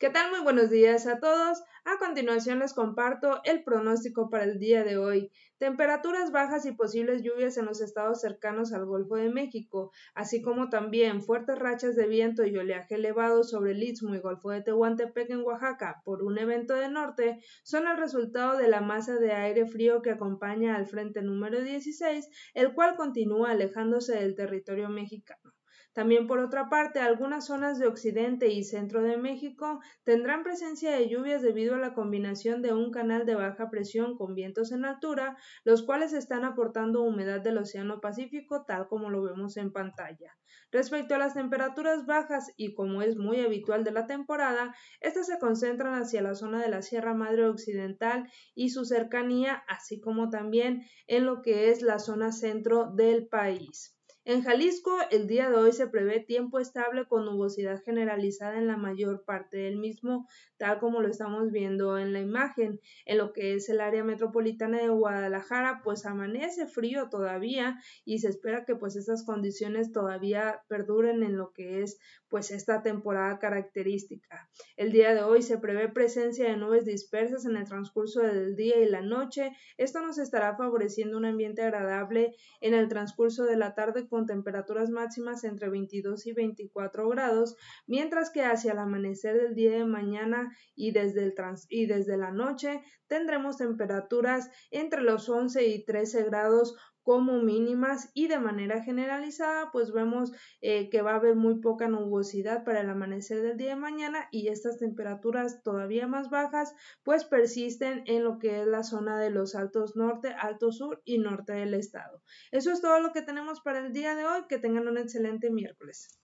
¿Qué tal? Muy buenos días a todos. A continuación les comparto el pronóstico para el día de hoy. Temperaturas bajas y posibles lluvias en los estados cercanos al Golfo de México, así como también fuertes rachas de viento y oleaje elevado sobre el Istmo y Golfo de Tehuantepec en Oaxaca por un evento de norte, son el resultado de la masa de aire frío que acompaña al frente número 16, el cual continúa alejándose del territorio mexicano. También por otra parte, algunas zonas de occidente y centro de México tendrán presencia de lluvias debido a la combinación de un canal de baja presión con vientos en altura, los cuales están aportando humedad del Océano Pacífico tal como lo vemos en pantalla. Respecto a las temperaturas bajas y como es muy habitual de la temporada, estas se concentran hacia la zona de la Sierra Madre Occidental y su cercanía, así como también en lo que es la zona centro del país. En Jalisco, el día de hoy se prevé tiempo estable con nubosidad generalizada en la mayor parte del mismo, tal como lo estamos viendo en la imagen. En lo que es el área metropolitana de Guadalajara, pues amanece frío todavía y se espera que pues estas condiciones todavía perduren en lo que es pues esta temporada característica. El día de hoy se prevé presencia de nubes dispersas en el transcurso del día y la noche. Esto nos estará favoreciendo un ambiente agradable en el transcurso de la tarde con temperaturas máximas entre 22 y 24 grados, mientras que hacia el amanecer del día de mañana y desde, el y desde la noche tendremos temperaturas entre los 11 y 13 grados como mínimas y de manera generalizada pues vemos eh, que va a haber muy poca nubosidad para el amanecer del día de mañana y estas temperaturas todavía más bajas pues persisten en lo que es la zona de los altos norte, alto sur y norte del estado. Eso es todo lo que tenemos para el día de hoy. Que tengan un excelente miércoles.